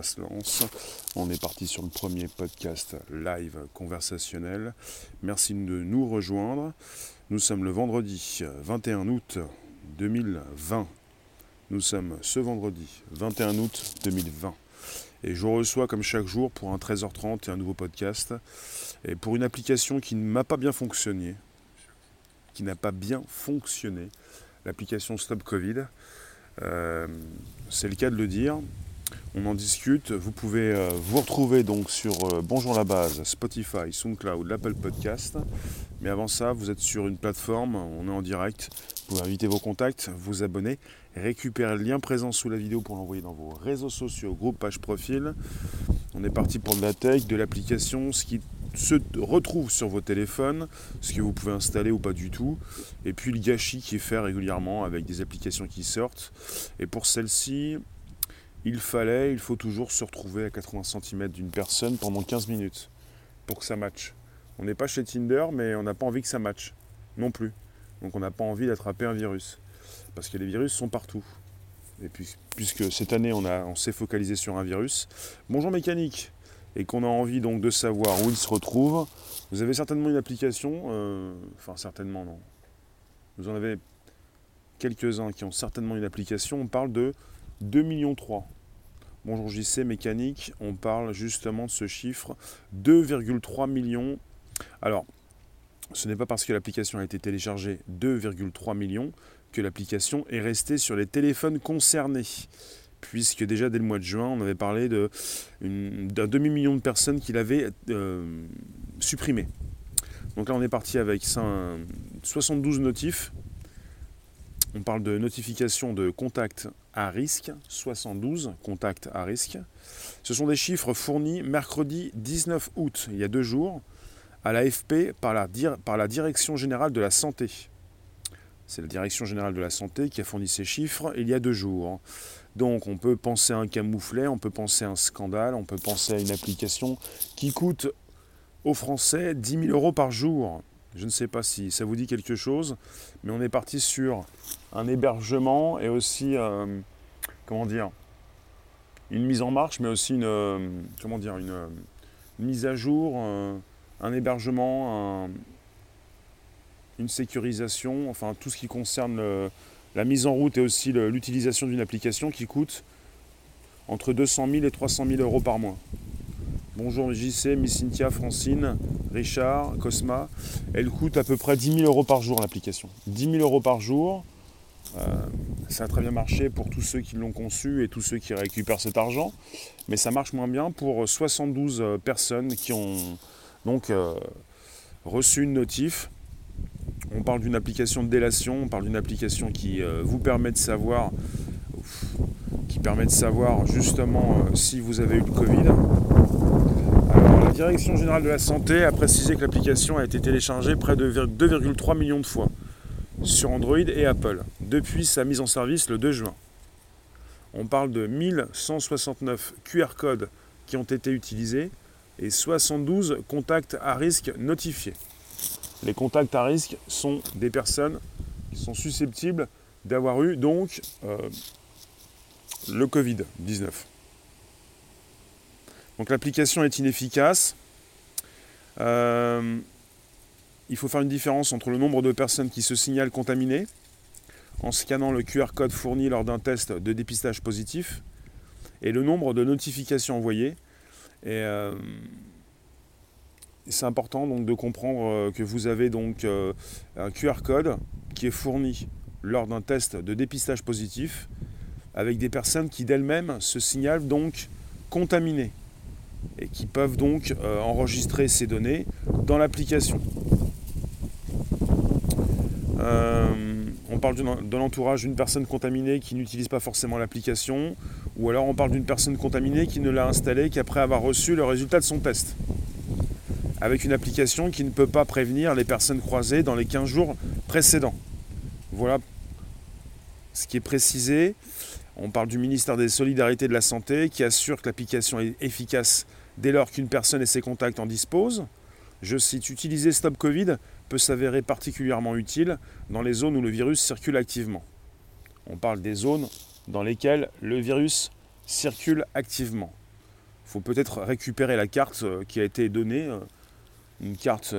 se lance. On est parti sur le premier podcast live conversationnel. Merci de nous rejoindre. Nous sommes le vendredi 21 août 2020. Nous sommes ce vendredi 21 août 2020. Et je reçois comme chaque jour pour un 13h30 et un nouveau podcast. Et pour une application qui ne m'a pas bien fonctionné, qui n'a pas bien fonctionné, l'application Stop Covid. Euh, c'est le cas de le dire. On en discute. Vous pouvez euh, vous retrouver donc sur euh, Bonjour la base, Spotify, SoundCloud, l'Apple Podcast. Mais avant ça, vous êtes sur une plateforme, on est en direct. Vous pouvez inviter vos contacts, vous abonner, récupérer le lien présent sous la vidéo pour l'envoyer dans vos réseaux sociaux, groupe, page, profil. On est parti pour de la tech, de l'application, ce qui se retrouve sur vos téléphones, ce que vous pouvez installer ou pas du tout, et puis le gâchis qui est fait régulièrement avec des applications qui sortent. Et pour celle-ci, il fallait, il faut toujours se retrouver à 80 cm d'une personne pendant 15 minutes pour que ça matche. On n'est pas chez Tinder, mais on n'a pas envie que ça matche non plus. Donc on n'a pas envie d'attraper un virus. Parce que les virus sont partout. Et puis, puisque cette année on, on s'est focalisé sur un virus. Bonjour mécanique et qu'on a envie donc de savoir où il se retrouve, vous avez certainement une application, euh, enfin certainement non. Vous en avez quelques-uns qui ont certainement une application, on parle de 2 millions 3. Bonjour JC mécanique, on parle justement de ce chiffre 2,3 millions. Alors, ce n'est pas parce que l'application a été téléchargée 2,3 millions que l'application est restée sur les téléphones concernés puisque déjà dès le mois de juin, on avait parlé d'un demi-million de personnes qui l'avaient euh, supprimé. Donc là, on est parti avec 72 notifs. On parle de notification de contact à risque, 72 contacts à risque. Ce sont des chiffres fournis mercredi 19 août, il y a deux jours, à l'AFP par la, par la Direction générale de la santé. C'est la Direction générale de la santé qui a fourni ces chiffres il y a deux jours. Donc on peut penser à un camouflet, on peut penser à un scandale, on peut penser à une application qui coûte aux Français 10 000 euros par jour. Je ne sais pas si ça vous dit quelque chose, mais on est parti sur un hébergement et aussi, euh, comment dire, une mise en marche, mais aussi une, euh, comment dire, une, mise à jour, euh, un hébergement, une sécurisation, enfin tout ce qui concerne la mise en route et aussi l'utilisation d'une application qui coûte entre 200 000 et 300 000 euros par mois. Bonjour JC, Miss Cynthia, Francine, Richard, Cosma. Elle coûte à peu près 10 000 euros par jour l'application. 10 000 euros par jour. Euh, ça a très bien marché pour tous ceux qui l'ont conçu et tous ceux qui récupèrent cet argent. Mais ça marche moins bien pour 72 euh, personnes qui ont donc euh, reçu une notif on parle d'une application de délation, on parle d'une application qui vous permet de savoir, qui permet de savoir justement si vous avez eu le Covid. La Direction générale de la santé a précisé que l'application a été téléchargée près de 2,3 millions de fois sur Android et Apple depuis sa mise en service le 2 juin. On parle de 1169 QR codes qui ont été utilisés et 72 contacts à risque notifiés. Les contacts à risque sont des personnes qui sont susceptibles d'avoir eu donc euh, le Covid-19. Donc l'application est inefficace. Euh, il faut faire une différence entre le nombre de personnes qui se signalent contaminées en scannant le QR code fourni lors d'un test de dépistage positif et le nombre de notifications envoyées. Et euh, c'est important donc de comprendre euh, que vous avez donc un QR code qui est fourni lors d'un test de dépistage positif avec des personnes qui d'elles-mêmes se signalent donc contaminées et qui peuvent donc euh, enregistrer ces données dans l'application. on parle de l'entourage d'une personne contaminée qui n'utilise pas forcément l'application, ou alors on parle d'une personne contaminée qui ne l'a installée qu'après avoir reçu le résultat de son test avec une application qui ne peut pas prévenir les personnes croisées dans les 15 jours précédents. Voilà ce qui est précisé. On parle du ministère des Solidarités et de la Santé qui assure que l'application est efficace dès lors qu'une personne et ses contacts en disposent. Je cite, utiliser Stop Covid peut s'avérer particulièrement utile dans les zones où le virus circule activement. On parle des zones dans lesquelles le virus circule activement. Il faut peut-être récupérer la carte qui a été donnée, une carte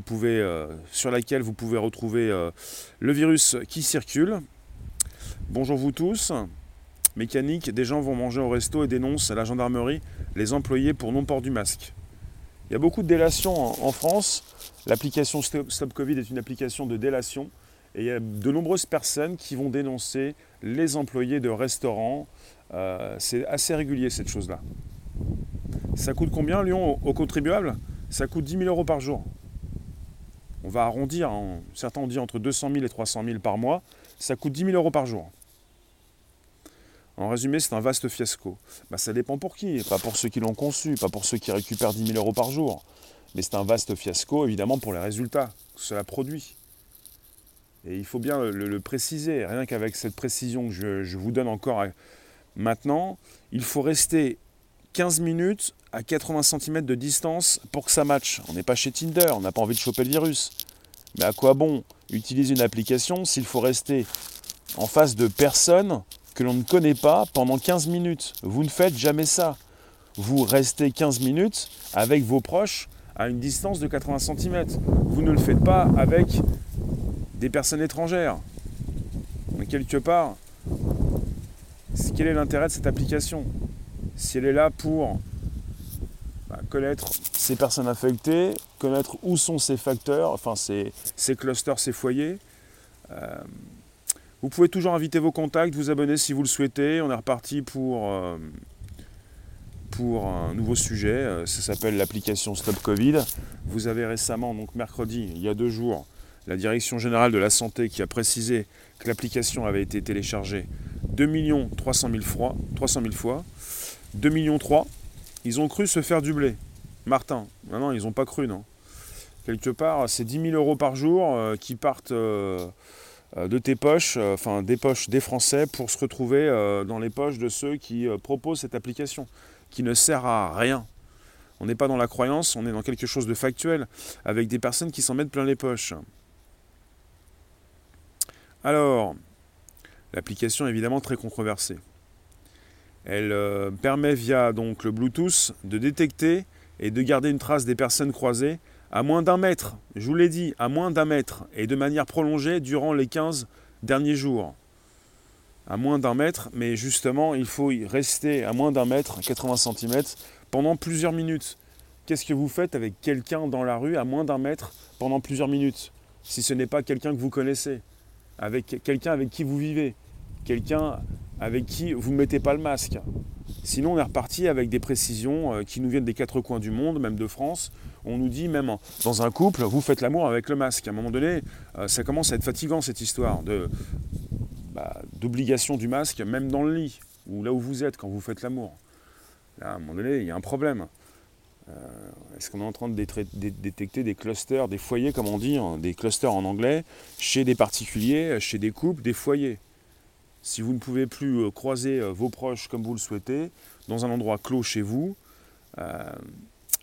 pouvez, sur laquelle vous pouvez retrouver le virus qui circule. Bonjour vous tous. Mécanique, des gens vont manger au resto et dénoncent à la gendarmerie les employés pour non-port du masque. Il y a beaucoup de délations en, France. L'application Stop Covid est une application de délation. Et il y a de nombreuses personnes qui vont dénoncer les employés de restaurants. Euh, c'est assez régulier cette chose-là. Ça coûte combien Lyon aux, contribuables Ça coûte 10 000 euros par jour. On va arrondir. Hein. Certains ont dit entre 200 000 et 300 000 par mois. Ça coûte 10 000 euros par jour. En résumé, c'est un vaste fiasco. Bah, ça dépend pour qui, pas pour ceux qui l'ont conçu, pas pour ceux qui récupèrent 10 000 euros par jour. Mais c'est un vaste fiasco, évidemment, pour les résultats que cela produit. Et il faut bien le, préciser, rien qu'avec cette précision que je, vous donne encore maintenant, il faut rester 15 minutes à 80 cm de distance pour que ça matche. On n'est pas chez Tinder, on n'a pas envie de choper le virus. Mais à quoi bon utiliser une application s'il faut rester en face de personnes que l'on ne connaît pas pendant 15 minutes. Vous ne faites jamais ça. Vous restez 15 minutes avec vos proches à une distance de 80 cm. Vous ne le faites pas avec des personnes étrangères. Mais quelque part, quel est l'intérêt de cette application Si elle est là pour bah, connaître ces personnes infectées, connaître où sont ces facteurs, enfin ces, clusters, ces foyers, euh, vous pouvez toujours inviter vos contacts, vous abonner si vous le souhaitez. On est reparti pour, euh, pour un nouveau sujet. Euh, ça s'appelle l'application Stop Covid. Vous avez récemment, donc mercredi, il y a deux jours, la Direction générale de la santé qui a précisé que l'application avait été téléchargée 2 300 000 fois. 300 000 fois. 2 millions 3. Ils ont cru se faire du blé. Martin, non, ils n'ont pas cru, non. Quelque part, c'est 10 000 euros par jour euh, qui partent de tes poches, euh, enfin des poches des Français, pour se retrouver euh, dans les poches de ceux qui proposent cette application, qui ne sert à rien. On n'est pas dans la croyance, on est dans quelque chose de factuel, avec des personnes qui s'en mettent plein les poches. Alors, l'application est évidemment très controversée. Elle permet via donc le Bluetooth de détecter et de garder une trace des personnes croisées à moins d'un mètre, je vous l'ai dit, à moins d'un mètre, et de manière prolongée durant les 15 derniers jours. À moins d'un mètre, mais justement, il faut y rester à moins d'un mètre, 80 cm, pendant plusieurs minutes. Qu'est-ce que vous faites avec quelqu'un dans la rue à moins d'un mètre pendant plusieurs minutes Si ce n'est pas quelqu'un que vous connaissez, avec quelqu'un avec qui vous vivez, quelqu'un avec qui vous ne mettez pas le masque. Sinon, on est reparti avec des précisions euh, qui nous viennent des quatre coins du monde, même de France, on nous dit même dans un couple, vous faites l'amour avec le masque. À un moment donné, euh, ça commence à être fatigant cette histoire bah, d'obligation du masque, même dans le lit, ou là où vous êtes quand vous faites l'amour. Là, à un moment donné, il y a un problème. Euh, est-ce qu'on est en train de détecter des clusters, des foyers, comme on dit, des clusters en anglais, chez des particuliers, chez des couples, des foyers? Si vous ne pouvez plus euh, croiser vos proches comme vous le souhaitez, dans un endroit clos chez vous,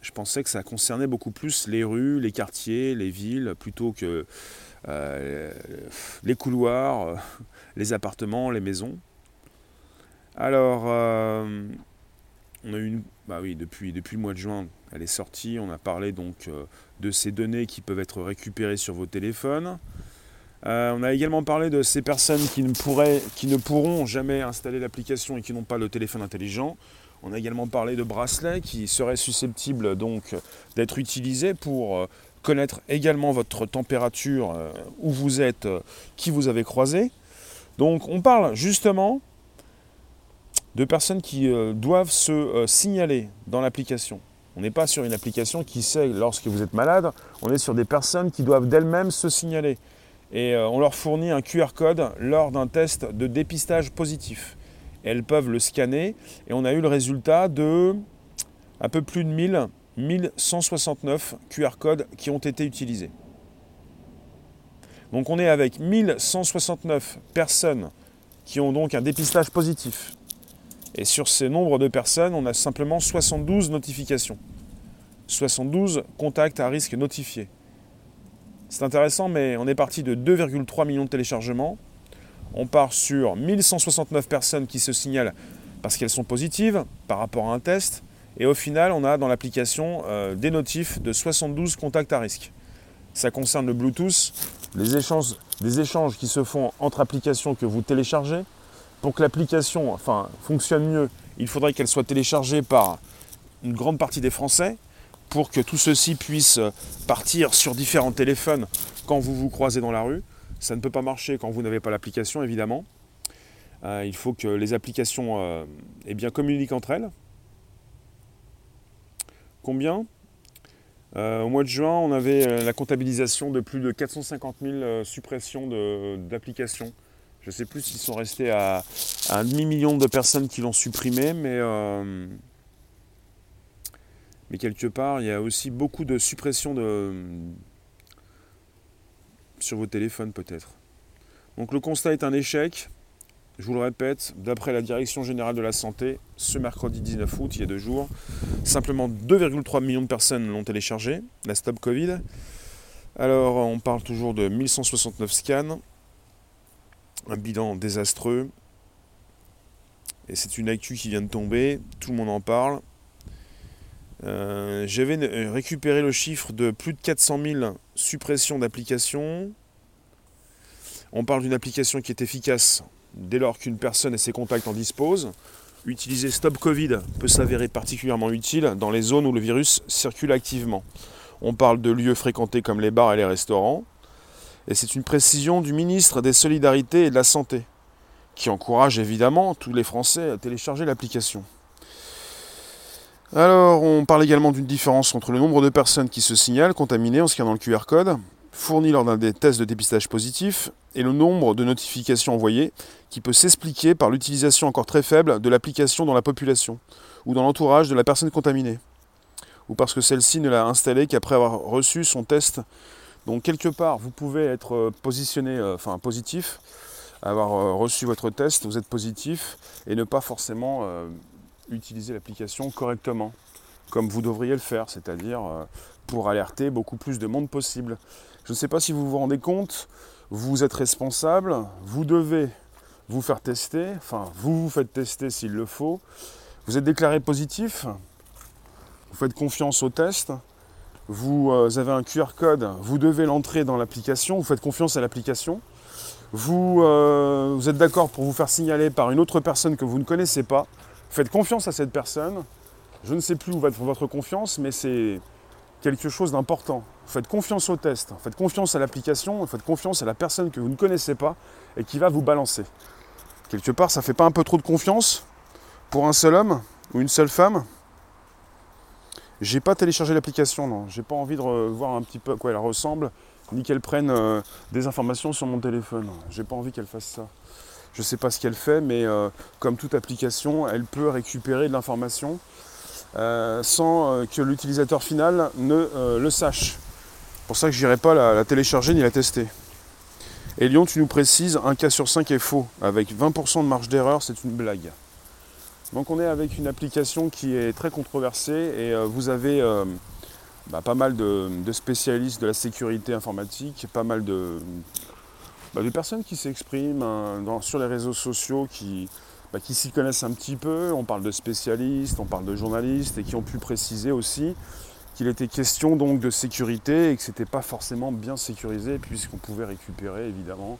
je pensais que ça concernait beaucoup plus les rues, les quartiers, les villes, plutôt que euh, les couloirs, euh, les appartements, les maisons. Alors, euh, on a eu une, bah oui, depuis, depuis le mois de juin, elle est sortie. On a parlé donc de ces données qui peuvent être récupérées sur vos téléphones. on a également parlé de ces personnes qui ne, pourraient, qui ne pourront jamais installer l'application et qui n'ont pas le téléphone intelligent. On a également parlé de bracelets qui seraient susceptibles donc d'être utilisés pour euh, connaître également votre température, euh, où vous êtes, euh, qui vous avez croisé. Donc on parle justement de personnes qui doivent se signaler dans l'application. On n'est pas sur une application qui sait lorsque vous êtes malade, on est sur des personnes qui doivent d'elles-mêmes se signaler. Et on leur fournit un QR code lors d'un test de dépistage positif elles peuvent le scanner. Et on a eu le résultat de un peu plus de 1000, 1169 QR codes qui ont été utilisés. Donc on est avec 1169 personnes qui ont donc un dépistage positif. Et sur ces nombres de personnes, on a simplement 72 notifications. 72 contacts à risque notifiés. C'est intéressant, mais on est parti de 2,3 millions de téléchargements on part sur 1169 personnes qui se signalent parce qu'elles sont positives par rapport à un test. Et au final, on a dans l'application euh, des notifs de 72 contacts à risque. Ça concerne le Bluetooth, les échanges, des échanges qui se font entre applications que vous téléchargez. Pour que l'application enfin, fonctionne mieux, il faudrait qu'elle soit téléchargée par une grande partie des Français pour que tout ceci puisse partir sur différents téléphones quand vous vous croisez dans la rue. Ça ne peut pas marcher quand vous n'avez pas l'application, évidemment. Euh, il faut que les applications euh, eh bien, communiquent entre elles. Combien? Euh, Au mois de juin, on avait la comptabilisation de plus de 450 000 suppressions d'applications. Je ne sais plus s'ils sont restés à, un demi-million de personnes qui l'ont supprimé, mais, mais quelque part, il y a aussi beaucoup de suppressions de, sur vos téléphones peut-être. Donc le constat est un échec. Je vous le répète, d'après la Direction générale de la santé, ce mercredi 19 août, il y a deux jours, simplement 2,3 millions de personnes l'ont téléchargé, la Stop Covid. Alors on parle toujours de 1169 scans, un bilan désastreux, et c'est une actu qui vient de tomber, tout le monde en parle. Euh, j'avais récupéré le chiffre de plus de 400 000 suppressions d'applications. On parle d'une application qui est efficace dès lors qu'une personne et ses contacts en disposent. Utiliser Stop Covid peut s'avérer particulièrement utile dans les zones où le virus circule activement. On parle de lieux fréquentés comme les bars et les restaurants. Et c'est une précision du ministre des Solidarités et de la Santé, qui encourage évidemment tous les Français à télécharger l'application. Alors, on parle également d'une différence entre le nombre de personnes qui se signalent contaminées en scannant le QR code, fourni lors d'un des tests de dépistage positif, et le nombre de notifications envoyées, qui peut s'expliquer par l'utilisation encore très faible de l'application dans la population, ou dans l'entourage de la personne contaminée, ou parce que celle-ci ne l'a installée qu'après avoir reçu son test. Donc quelque part, vous pouvez être euh, positionné, euh, enfin positif, avoir euh, reçu votre test, vous êtes positif, et ne pas forcément utiliser l'application correctement, comme vous devriez le faire, c'est-à-dire euh, pour alerter beaucoup plus de monde possible. Je ne sais pas si vous vous rendez compte, vous êtes responsable, vous devez vous faire tester, enfin vous vous faites tester s'il le faut, vous êtes déclaré positif, vous faites confiance au test, vous euh, avez un QR code, vous devez l'entrer dans l'application, vous faites confiance à l'application, vous, euh, vous êtes d'accord pour vous faire signaler par une autre personne que vous ne connaissez pas, Faites confiance à cette personne. Je ne sais plus où va être votre confiance, mais c'est quelque chose d'important. Faites confiance au test, faites confiance à l'application, faites confiance à la personne que vous ne connaissez pas et qui va vous balancer. Quelque part, ça ne fait pas un peu trop de confiance pour un seul homme ou une seule femme? J'ai pas téléchargé l'application, non. J'ai pas envie de voir un petit peu à quoi elle ressemble, ni qu'elle prenne euh, des informations sur mon téléphone. J'ai pas envie qu'elle fasse ça. Je ne sais pas ce qu'elle fait, mais euh, comme toute application, elle peut récupérer de l'information euh, sans euh, que l'utilisateur final ne le sache. C'est pour ça que je n'irai pas la, télécharger ni la tester. Et Lyon, tu nous précises, un cas sur 5 est faux. Avec 20% de marge d'erreur, c'est une blague. Donc on est avec une application qui est très controversée et vous avez bah, pas mal de, spécialistes de la sécurité informatique, pas mal de, bah, des personnes qui s'expriment hein, sur les réseaux sociaux, qui, bah, qui s'y connaissent un petit peu. On parle de spécialistes, on parle de journalistes et qui ont pu préciser aussi qu'il était question donc de sécurité et que ce n'était pas forcément bien sécurisé puisqu'on pouvait récupérer évidemment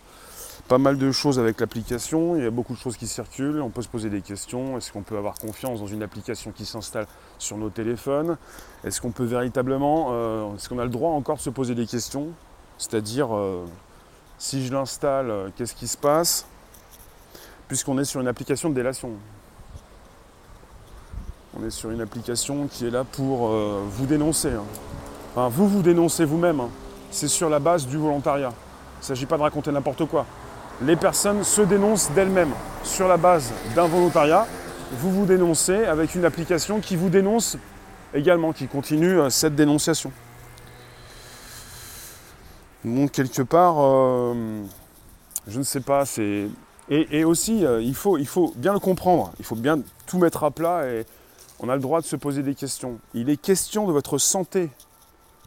pas mal de choses avec l'application. Il y a beaucoup de choses qui circulent. On peut se poser des questions. Est-ce qu'on peut avoir confiance dans une application qui s'installe sur nos téléphones? Est-ce qu'on peut véritablement, euh, est-ce qu'on a le droit encore de se poser des questions? C'est-à-dire euh, si je l'installe, euh, qu'est-ce qui se passe? Puisqu'on est sur une application de délation. On est sur une application qui est là pour euh, vous dénoncer. Hein. Vous vous dénoncez vous-même. Hein. C'est sur la base du volontariat. Il ne s'agit pas de raconter n'importe quoi. Les personnes se dénoncent d'elles-mêmes sur la base d'un volontariat. Vous vous dénoncez avec une application qui vous dénonce également, qui continue euh, cette dénonciation. Donc quelque part, euh, je ne sais pas. Et, aussi, euh, il, faut, il faut bien le comprendre, il faut bien tout mettre à plat et on a le droit de se poser des questions. Il est question de votre santé.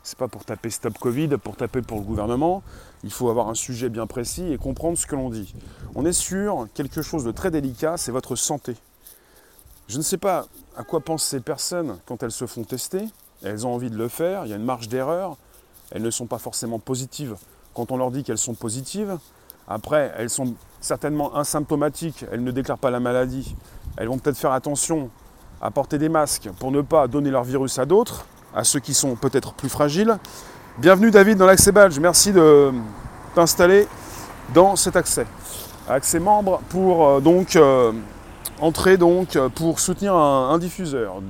C'est pas pour taper stop Covid, pour taper pour le gouvernement. Il faut avoir un sujet bien précis et comprendre ce que l'on dit. On est sur quelque chose de très délicat, c'est votre santé. Je ne sais pas à quoi pensent ces personnes quand elles se font tester. Elles ont envie de le faire, il y a une marge d'erreur. Elles ne sont pas forcément positives quand on leur dit qu'elles sont positives. Après, elles sont certainement asymptomatiques, elles ne déclarent pas la maladie. Elles vont peut-être faire attention à porter des masques pour ne pas donner leur virus à d'autres, à ceux qui sont peut-être plus fragiles. Bienvenue David dans l'accès badge, merci de t'installer dans cet accès. Accès membre pour euh, donc euh, entrer donc pour soutenir un, diffuseur.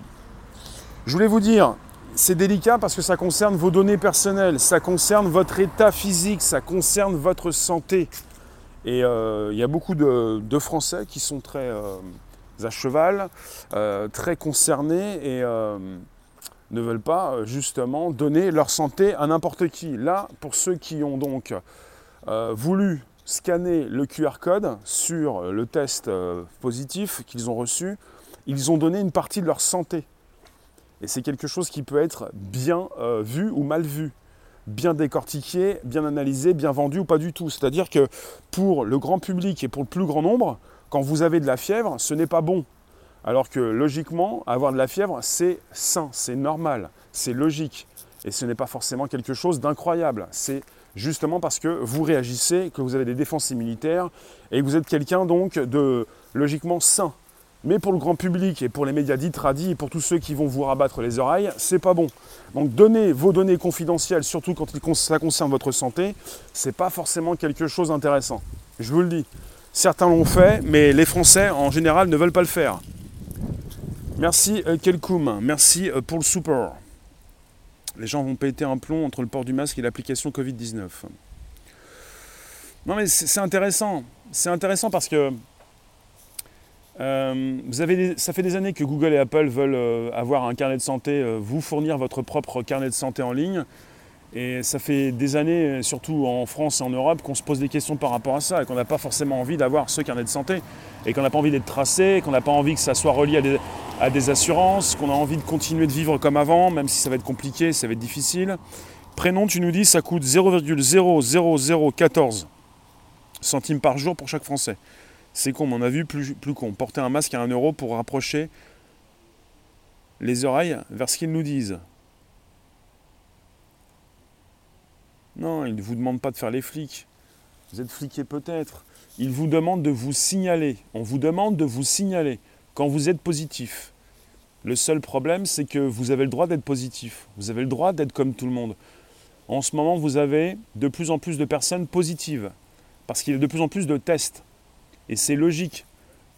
Je voulais vous dire, c'est délicat parce que ça concerne vos données personnelles, ça concerne votre état physique, ça concerne votre santé. Et euh, il y a beaucoup de, Français qui sont très à cheval, très concernés et ne veulent pas justement donner leur santé à n'importe qui. Là, pour ceux qui ont donc voulu scanner le QR code sur le test euh, positif qu'ils ont reçu, ils ont donné une partie de leur santé. Et c'est quelque chose qui peut être bien euh, vu ou mal vu, bien décortiqué, bien analysé, bien vendu ou pas du tout. C'est-à-dire que pour le grand public et pour le plus grand nombre, quand vous avez de la fièvre, ce n'est pas bon. Alors que logiquement, avoir de la fièvre, c'est sain, c'est normal, c'est logique. Et ce n'est pas forcément quelque chose d'incroyable. C'est justement parce que vous réagissez, que vous avez des défenses immunitaires et que vous êtes quelqu'un donc de logiquement sain. Mais pour le grand public et pour les médias dits tradis et pour tous ceux qui vont vous rabattre les oreilles, c'est pas bon. Donc donner vos données confidentielles, surtout quand ça concerne votre santé, c'est pas forcément quelque chose d'intéressant. Je vous le dis. Certains l'ont fait, mais les Français en général ne veulent pas le faire. Merci euh, Kelkoum, merci euh, pour le super les gens vont péter un plomb entre le port du masque et l'application Covid-19. Non mais c'est intéressant. C'est intéressant parce que euh, vous avez ça fait des années que Google et Apple veulent euh, avoir un carnet de santé, euh, vous fournir votre propre carnet de santé en ligne. Et ça fait des années, surtout en France et en Europe, qu'on se pose des questions par rapport à ça et qu'on n'a pas forcément envie d'avoir ce carnet de santé et qu'on n'a pas envie d'être tracé, qu'on n'a pas envie que ça soit relié à des, assurances, qu'on a envie de continuer de vivre comme avant, même si ça va être compliqué, ça va être difficile. Prénom, tu nous dis, ça coûte 0,00014 centimes par jour pour chaque Français. C'est con, on a vu plus, plus con. Porter un masque à 1 euro pour rapprocher les oreilles vers ce qu'ils nous disent. Non, ils ne vous demandent pas de faire les flics. Vous êtes fliqué peut-être. Ils vous demandent de vous signaler. On vous demande de vous signaler quand vous êtes positif. Le seul problème, c'est que vous avez le droit d'être positif. Vous avez le droit d'être comme tout le monde. En ce moment, vous avez de plus en plus de personnes positives. Parce qu'il y a de plus en plus de tests. Et c'est logique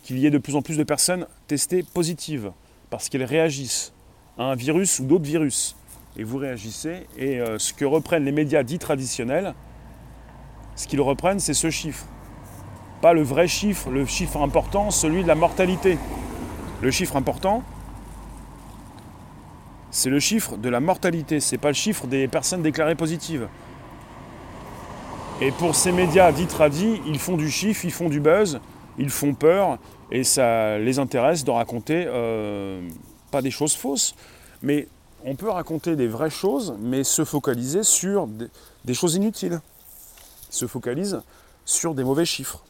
qu'il y ait de plus en plus de personnes testées positives. Parce qu'elles réagissent à un virus ou d'autres virus et vous réagissez. Et euh, ce que reprennent les médias dits traditionnels, ce qu'ils reprennent, c'est ce chiffre. Pas le vrai chiffre, le chiffre important, celui de la mortalité. Le chiffre important, c'est le chiffre de la mortalité, c'est pas le chiffre des personnes déclarées positives. Et pour ces médias dits tradis, ils font du chiffre, ils font du buzz, ils font peur, et ça les intéresse de raconter euh, pas des choses fausses, mais on peut raconter des vraies choses, mais se focaliser sur des, choses inutiles. Se focalise sur des mauvais chiffres.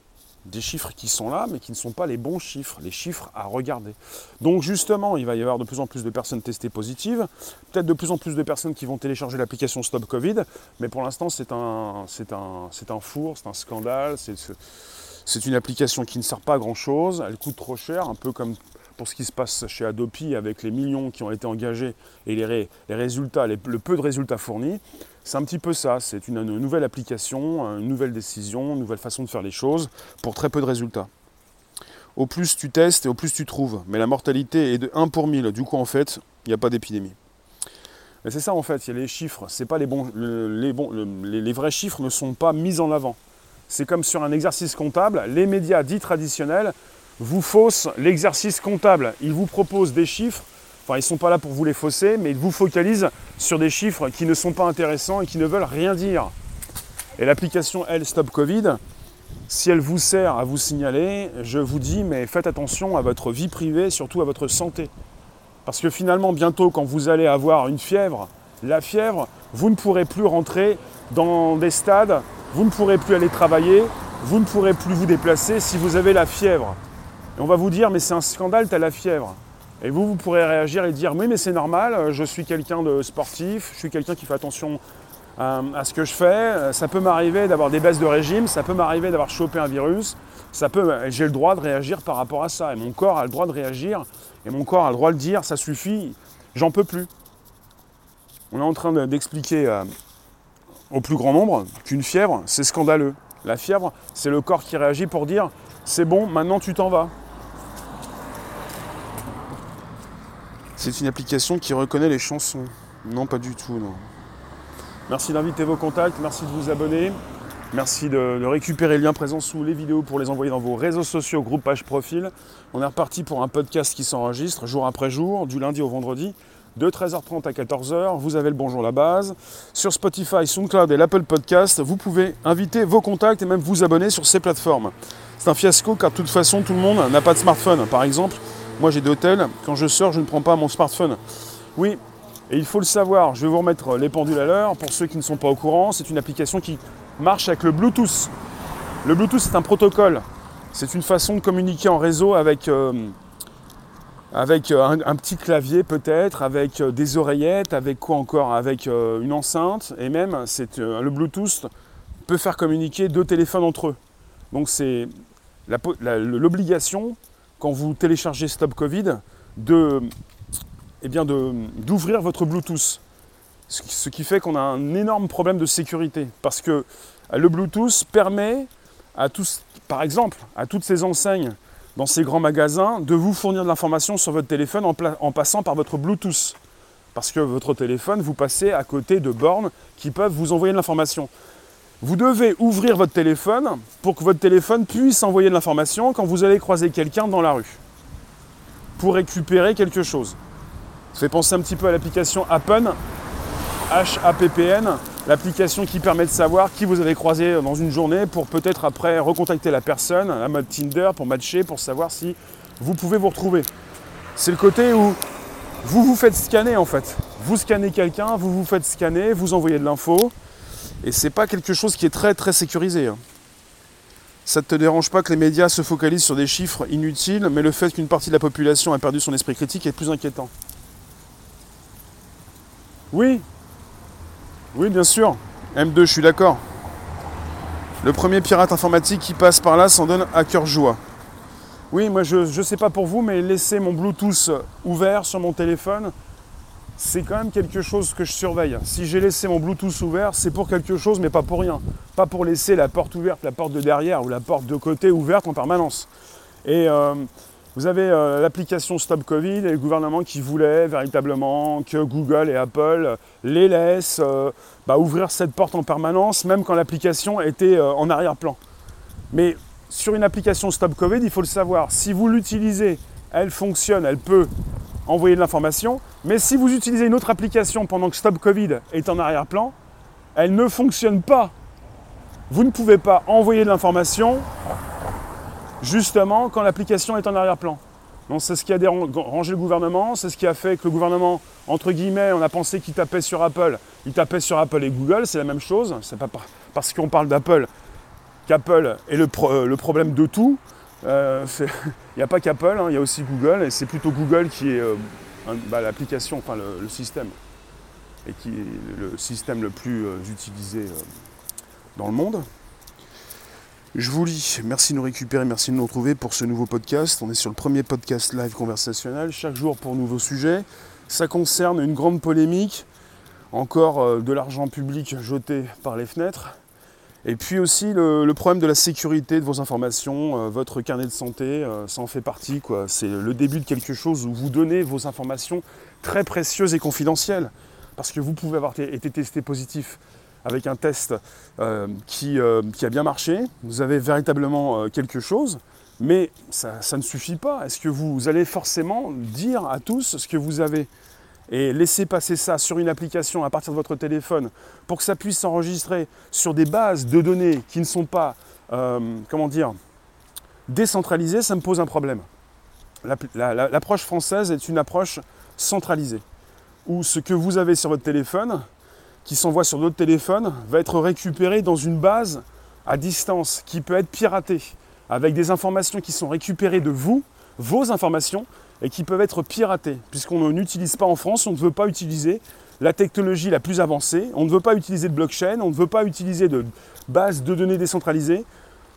Des chiffres qui sont là, mais qui ne sont pas les bons chiffres, les chiffres à regarder. Donc justement, il va y avoir de plus en plus de personnes testées positives, peut-être de plus en plus de personnes qui vont télécharger l'application Stop Covid, mais pour l'instant c'est un, c'est un, c'est un four, c'est un scandale, c'est, c'est une application qui ne sert pas à grand-chose, elle coûte trop cher, un peu comme pour ce qui se passe chez Adopi avec les millions qui ont été engagés et les, résultats, le peu de résultats fournis. C'est un petit peu ça, c'est une, nouvelle application, une nouvelle décision, une nouvelle façon de faire les choses pour très peu de résultats. Au plus tu testes et au plus tu trouves. Mais la mortalité est de 1 pour 1000. Du coup, en fait, il n'y a pas d'épidémie. C'est ça en fait, il y a les chiffres. C'est pas les bons, les, bons les vrais chiffres ne sont pas mis en avant. C'est comme sur un exercice comptable, les médias dits traditionnels vous fausse l'exercice comptable. Ils vous proposent des chiffres, enfin ils ne sont pas là pour vous les fausser, mais ils vous focalisent sur des chiffres qui ne sont pas intéressants et qui ne veulent rien dire. Et l'application L Stop Covid, si elle vous sert à vous signaler, je vous dis, mais faites attention à votre vie privée, surtout à votre santé. Parce que finalement, bientôt, quand vous allez avoir une fièvre, la fièvre, vous ne pourrez plus rentrer dans des stades, vous ne pourrez plus aller travailler, vous ne pourrez plus vous déplacer si vous avez la fièvre. Et on va vous dire, mais c'est un scandale, tu as la fièvre. Et vous, vous pourrez réagir et dire, oui, mais c'est normal, je suis quelqu'un de sportif, je suis quelqu'un qui fait attention à, ce que je fais. Ça peut m'arriver d'avoir des baisses de régime, ça peut m'arriver d'avoir chopé un virus, ça peut, j'ai le droit de réagir par rapport à ça. Et mon corps a le droit de réagir, et mon corps a le droit de dire, ça suffit, j'en peux plus. On est en train d'expliquer euh, au plus grand nombre qu'une fièvre, c'est scandaleux. La fièvre, c'est le corps qui réagit pour dire c'est bon, maintenant tu t'en vas. C'est une application qui reconnaît les chansons. Non, pas du tout, non. Merci d'inviter vos contacts, merci de vous abonner, merci de, récupérer les liens présents sous les vidéos pour les envoyer dans vos réseaux sociaux, groupe, page, profil. On est reparti pour un podcast qui s'enregistre jour après jour, du lundi au vendredi de 13h30 à 14h. Vous avez le Bonjour la base. Sur Spotify, SoundCloud et l'Apple Podcast, vous pouvez inviter vos contacts et même vous abonner sur ces plateformes. C'est un fiasco car de toute façon, tout le monde n'a pas de smartphone. Par exemple, moi j'ai des hôtels, quand je sors, je ne prends pas mon smartphone. Oui, et il faut le savoir, je vais vous remettre les pendules à l'heure. Pour ceux qui ne sont pas au courant, c'est une application qui marche avec le Bluetooth. Le Bluetooth, c'est un protocole. C'est une façon de communiquer en réseau avec... Euh, avec euh, un, petit clavier peut-être, avec euh, des oreillettes, avec quoi encore Avec euh, une enceinte, et même le Bluetooth peut faire communiquer deux téléphones entre eux. Donc c'est l'obligation, quand vous téléchargez Stop Covid, eh bien d'ouvrir votre Bluetooth. Ce qui fait qu'on a un énorme problème de sécurité. Parce que le Bluetooth permet à tous, par exemple, à toutes ces enseignes dans ces grands magasins de vous fournir de l'information sur votre téléphone en, passant par votre Bluetooth. Parce que votre téléphone, vous passez à côté de bornes qui peuvent vous envoyer de l'information. Vous devez ouvrir votre téléphone pour que votre téléphone puisse envoyer de l'information quand vous allez croiser quelqu'un dans la rue. Pour récupérer quelque chose. Ça fait penser un petit peu à l'application Appen, H-A-P-P-N, l'application qui permet de savoir qui vous avez croisé dans une journée pour peut-être après recontacter la personne, la mode Tinder pour matcher, pour savoir si vous pouvez vous retrouver. C'est le côté où vous vous faites scanner en fait. Vous scannez quelqu'un, vous vous faites scanner, vous envoyez de l'info, et c'est pas quelque chose qui est très très sécurisé. Hein. Ça ne te dérange pas que les médias se focalisent sur des chiffres inutiles, mais le fait qu'une partie de la population a perdu son esprit critique est plus inquiétant. Oui, oui, bien sûr. M2, je suis d'accord. Le premier pirate informatique qui passe par là s'en donne à cœur joie. Oui, moi je ne sais pas pour vous, mais laisser mon Bluetooth ouvert sur mon téléphone, c'est quand même quelque chose que je surveille. Si j'ai laissé mon Bluetooth ouvert, c'est pour quelque chose, mais pas pour rien. Pas pour laisser la porte ouverte, la porte de derrière ou la porte de côté ouverte en permanence. Et euh, vous avez euh, l'application Stop Covid et le gouvernement qui voulait véritablement que Google et Apple les laissent euh, bah, ouvrir cette porte en permanence, même quand l'application était en arrière-plan. Mais sur une application Stop Covid, il faut le savoir, si vous l'utilisez, elle fonctionne, elle peut envoyer de l'information, mais si vous utilisez une autre application pendant que Stop Covid est en arrière-plan, elle ne fonctionne pas. Vous ne pouvez pas envoyer de l'information justement quand l'application est en arrière-plan. Donc c'est ce qui a dérangé le gouvernement, c'est ce qui a fait que le gouvernement, entre guillemets, on a pensé qu'il tapait sur Apple. Il tapait sur Apple et Google, c'est la même chose. C'est pas parce qu'on parle d'Apple qu'Apple est le, euh, problème de tout. Euh, il n'y a pas qu'Apple, hein, il y a aussi Google, et c'est plutôt Google qui est euh, bah, l'application, enfin le, système, et qui est le système le plus utilisé dans le monde. Je vous lis, merci de nous récupérer, merci de nous retrouver pour ce nouveau podcast. On est sur le premier podcast live conversationnel, chaque jour pour nouveaux sujets. Ça concerne une grande polémique, encore euh, de l'argent public jeté par les fenêtres. Et puis aussi le, problème de la sécurité de vos informations, euh, votre carnet de santé, euh, ça en fait partie. C'est le début de quelque chose où vous donnez vos informations très précieuses et confidentielles. Parce que vous pouvez avoir été testé positif avec un test euh, qui, a bien marché, vous avez véritablement quelque chose, mais ça, ne suffit pas. Est-ce que vous allez forcément dire à tous ce que vous avez et laisser passer ça sur une application à partir de votre téléphone pour que ça puisse s'enregistrer sur des bases de données qui ne sont pas, dire, décentralisées, ça me pose un problème. L'approche française est une approche centralisée, où ce que vous avez sur votre téléphone, qui s'envoie sur d'autres téléphones va être récupéré dans une base à distance qui peut être piratée. avec des informations qui sont récupérées de vous, vos informations, et qui peuvent être piratées, puisqu'on n'utilise pas en France, on ne veut pas utiliser la technologie la plus avancée, on ne veut pas utiliser de blockchain, on ne veut pas utiliser de base de données décentralisées,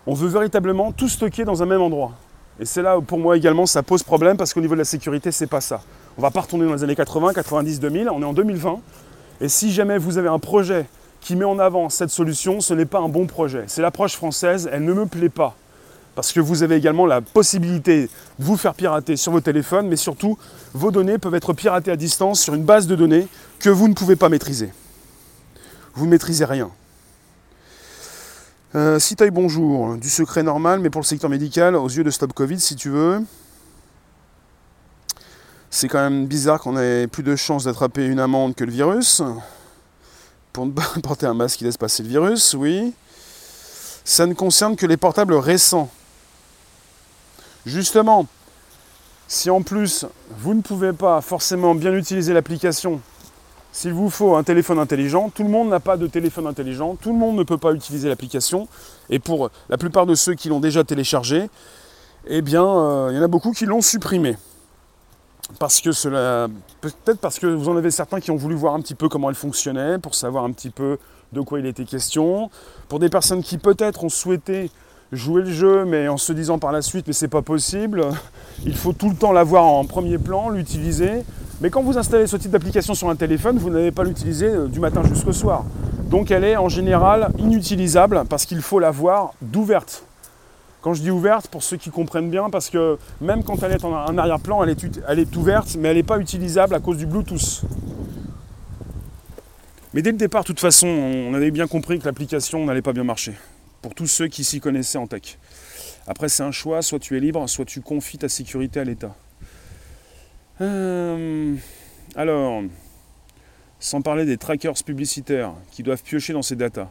on veut véritablement tout stocker dans un même endroit. Et c'est là où pour moi également ça pose problème parce qu'au niveau de la sécurité, c'est pas ça. On va pas retourner dans les années 80, 90, 2000, on est en 2020. Et si jamais vous avez un projet qui met en avant cette solution, ce n'est pas un bon projet. C'est l'approche française, elle ne me plaît pas parce que vous avez également la possibilité de vous faire pirater sur vos téléphones, mais surtout, vos données peuvent être piratées à distance sur une base de données que vous ne pouvez pas maîtriser. Vous ne maîtrisez rien. Euh, bonjour, du secret normal, mais pour le secteur médical, aux yeux de Stop Covid, si tu veux. C'est quand même bizarre qu'on ait plus de chances d'attraper une amende que le virus. Pour ne pas porter un masque qui laisse passer le virus, oui. Ça ne concerne que les portables récents. Justement, si en plus vous ne pouvez pas forcément bien utiliser l'application, s'il vous faut un téléphone intelligent, tout le monde n'a pas de téléphone intelligent, tout le monde ne peut pas utiliser l'application, et pour la plupart de ceux qui l'ont déjà téléchargé, eh bien, euh, il y en a beaucoup qui l'ont supprimé. Parce que cela. Peut-être parce que vous en avez certains qui ont voulu voir un petit peu comment elle fonctionnait, pour savoir un petit peu de quoi il était question. Pour des personnes qui peut-être ont souhaité jouer le jeu, mais en se disant par la suite, mais c'est pas possible, il faut tout le temps l'avoir en premier plan, l'utiliser. Mais quand vous installez ce type d'application sur un téléphone, vous n'allez pas l'utiliser euh, du matin jusqu'au soir. Donc elle est en général inutilisable parce qu'il faut l'avoir d'ouverte. Quand je dis ouverte, pour ceux qui comprennent bien, parce que même quand elle est en arrière-plan, elle elle est ouverte, mais elle n'est pas utilisable à cause du Bluetooth. Mais dès le départ, de toute façon, on avait bien compris que l'application n'allait pas bien marcher pour tous ceux qui s'y connaissaient en tech. Après, c'est un choix, soit tu es libre, soit tu confies ta sécurité à l'État. Euh, alors, sans parler des trackers publicitaires qui doivent piocher dans ces datas.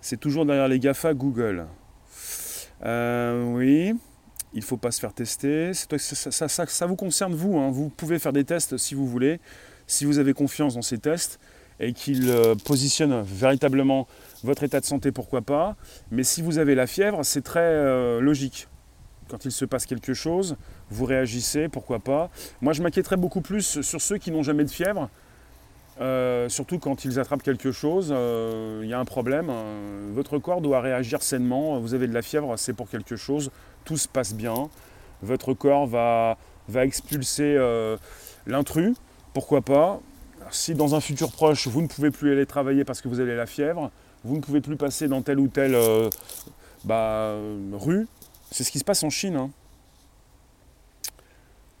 C'est toujours derrière les GAFA Google. Euh, oui, il ne faut pas se faire tester. Ça, vous concerne vous. Hein. Vous pouvez faire des tests si vous voulez, si vous avez confiance dans ces tests et qu'ils euh, positionnent véritablement votre état de santé, pourquoi pas. Mais si vous avez la fièvre, c'est très euh, logique. Quand il se passe quelque chose, vous réagissez, pourquoi pas. Moi, je m'inquiéterais beaucoup plus sur ceux qui n'ont jamais de fièvre. Euh, surtout quand ils attrapent quelque chose, euh, il y a un problème. votre corps doit réagir sainement. Vous avez de la fièvre, c'est pour quelque chose. Tout se passe bien. Votre corps va, va expulser l'intrus. Pourquoi pas Si dans un futur proche, vous ne pouvez plus aller travailler parce que vous avez la fièvre, vous ne pouvez plus passer dans telle ou telle euh, bah, rue. C'est ce qui se passe en Chine. Hein.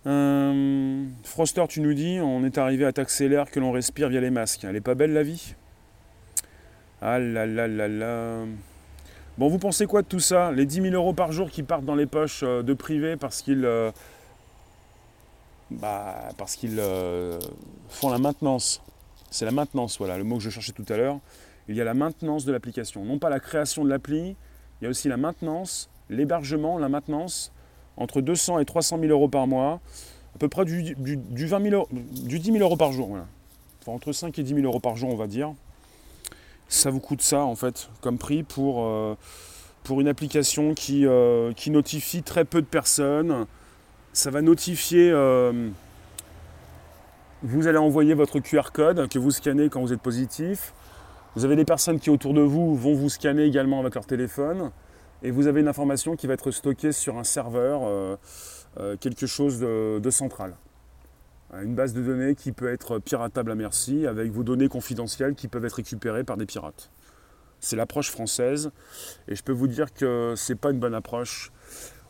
Euh, Froster, tu nous dis, on est arrivé à taxer l'air que l'on respire via les masques. Elle est pas belle la vie? Ah là là là là. Bon, vous pensez quoi de tout ça? Les 10 000 euros par jour qui partent dans les poches euh, de privés parce qu'ils bah, parce qu'ils font la maintenance. C'est la maintenance, voilà, le mot que je cherchais tout à l'heure il y a la maintenance de l'application. Non pas la création de l'appli, il y a aussi la maintenance, l'hébergement, la maintenance, entre 200 et 300 000 euros par mois, à peu près du, 20 000 du 10 000 euros par jour. Voilà. entre 5 et 10 000 euros par jour, on va dire. Ça vous coûte ça, en fait, comme prix pour, euh, une application qui, euh, qui notifie très peu de personnes. Ça va notifier... Euh, vous allez envoyer votre QR code que vous scannez quand vous êtes positif. Vous avez des personnes qui autour de vous vont vous scanner également avec leur téléphone et vous avez une information qui va être stockée sur un serveur, euh, euh, quelque chose de, central. Une base de données qui peut être piratable à merci avec vos données confidentielles qui peuvent être récupérées par des pirates. C'est l'approche française et je peux vous dire que ce n'est pas une bonne approche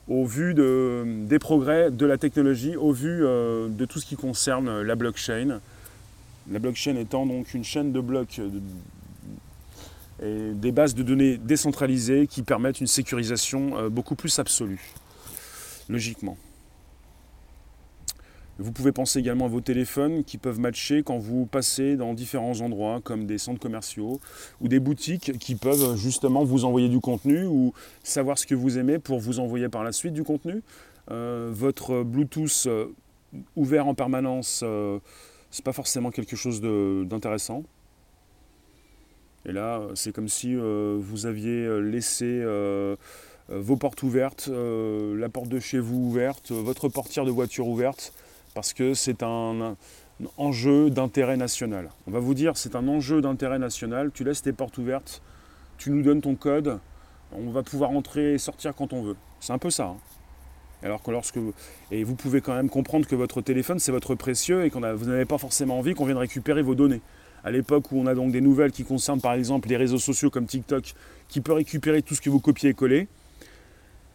au vu des progrès de la technologie, au vu euh, de tout ce qui concerne la blockchain. La blockchain étant donc une chaîne de blocs et des bases de données décentralisées qui permettent une sécurisation euh, beaucoup plus absolue, logiquement. Vous pouvez penser également à vos téléphones qui peuvent matcher quand vous passez dans différents endroits comme des centres commerciaux ou des boutiques qui peuvent justement vous envoyer du contenu ou savoir ce que vous aimez pour vous envoyer par la suite du contenu. Euh, votre Bluetooth euh, ouvert en permanence, ce n'est pas forcément quelque chose d'intéressant. Et là, c'est comme si euh, vous aviez euh, laissé vos portes ouvertes, la porte de chez vous ouverte, votre portière de voiture ouverte, parce que c'est un, enjeu d'intérêt national. On va vous dire, c'est un enjeu d'intérêt national, tu laisses tes portes ouvertes, tu nous donnes ton code, on va pouvoir entrer et sortir quand on veut. C'est un peu ça. Hein. Alors que lorsque et vous pouvez quand même comprendre que votre téléphone c'est votre précieux et que vous n'avez pas forcément envie qu'on vienne récupérer vos données. À l'époque où on a donc des nouvelles qui concernent par exemple les réseaux sociaux comme TikTok, qui peut récupérer tout ce que vous copiez et collez.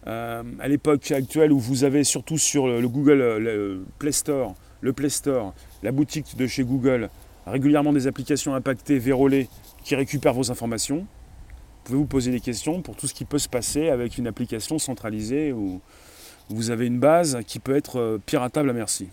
Euh, à l'époque actuelle où vous avez surtout sur le, Google le Play Store, le Play Store, la boutique de chez Google, régulièrement des applications impactées, vérolées, qui récupèrent vos informations. Vous pouvez vous poser des questions pour tout ce qui peut se passer avec une application centralisée où vous avez une base qui peut être euh, piratable à merci?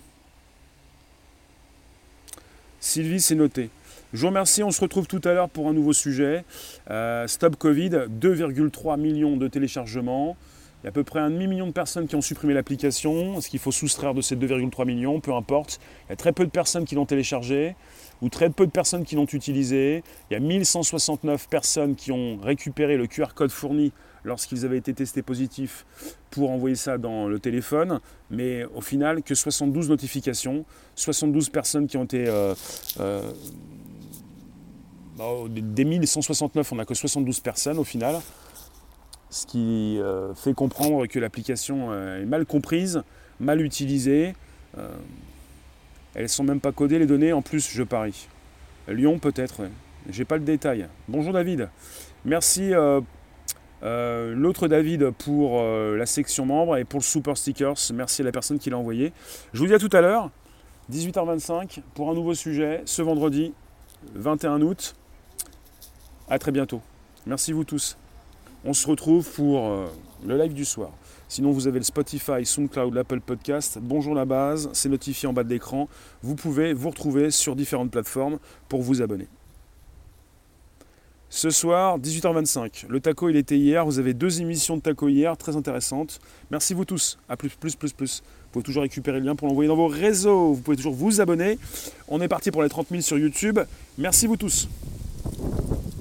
Sylvie, c'est noté. Je vous remercie, on se retrouve tout à l'heure pour un nouveau sujet. Euh, Stop Covid, 2,3 millions de téléchargements. Il y a à peu près un demi-million de personnes qui ont supprimé l'application. Ce qu'il faut soustraire de ces 2,3 millions, peu importe. Il y a très peu de personnes qui l'ont téléchargé ou très peu de personnes qui l'ont utilisé. Il y a 1169 personnes qui ont récupéré le QR code fourni lorsqu'ils avaient été testés positifs pour envoyer ça dans le téléphone, mais au final que 72 notifications, 72 personnes qui ont été... Euh, euh, des 1169, on n'a que 72 personnes au final ce qui euh, fait comprendre que l'application euh, est mal comprise, mal utilisée. Euh, elles ne sont même pas codées les données, en plus je parie. Lyon peut-être, j'ai pas le détail. Bonjour David, merci l'autre David pour la section membres et pour le super stickers, merci à la personne qui l'a envoyé. Je vous dis à tout à l'heure, 18h25 pour un nouveau sujet, ce vendredi 21 août. A très bientôt. Merci vous tous. On se retrouve pour euh, le live du soir. Sinon, vous avez le Spotify, SoundCloud, l'Apple Podcast. Bonjour la base, c'est notifié en bas de l'écran. Vous pouvez vous retrouver sur différentes plateformes pour vous abonner. Ce soir, 18h25. Le taco, il était hier. Vous avez deux émissions de taco hier, très intéressantes. Merci vous tous. À plus, plus, plus, plus. Vous pouvez toujours récupérer le lien pour l'envoyer dans vos réseaux. Vous pouvez toujours vous abonner. On est parti pour les 30 000 sur YouTube. Merci vous tous.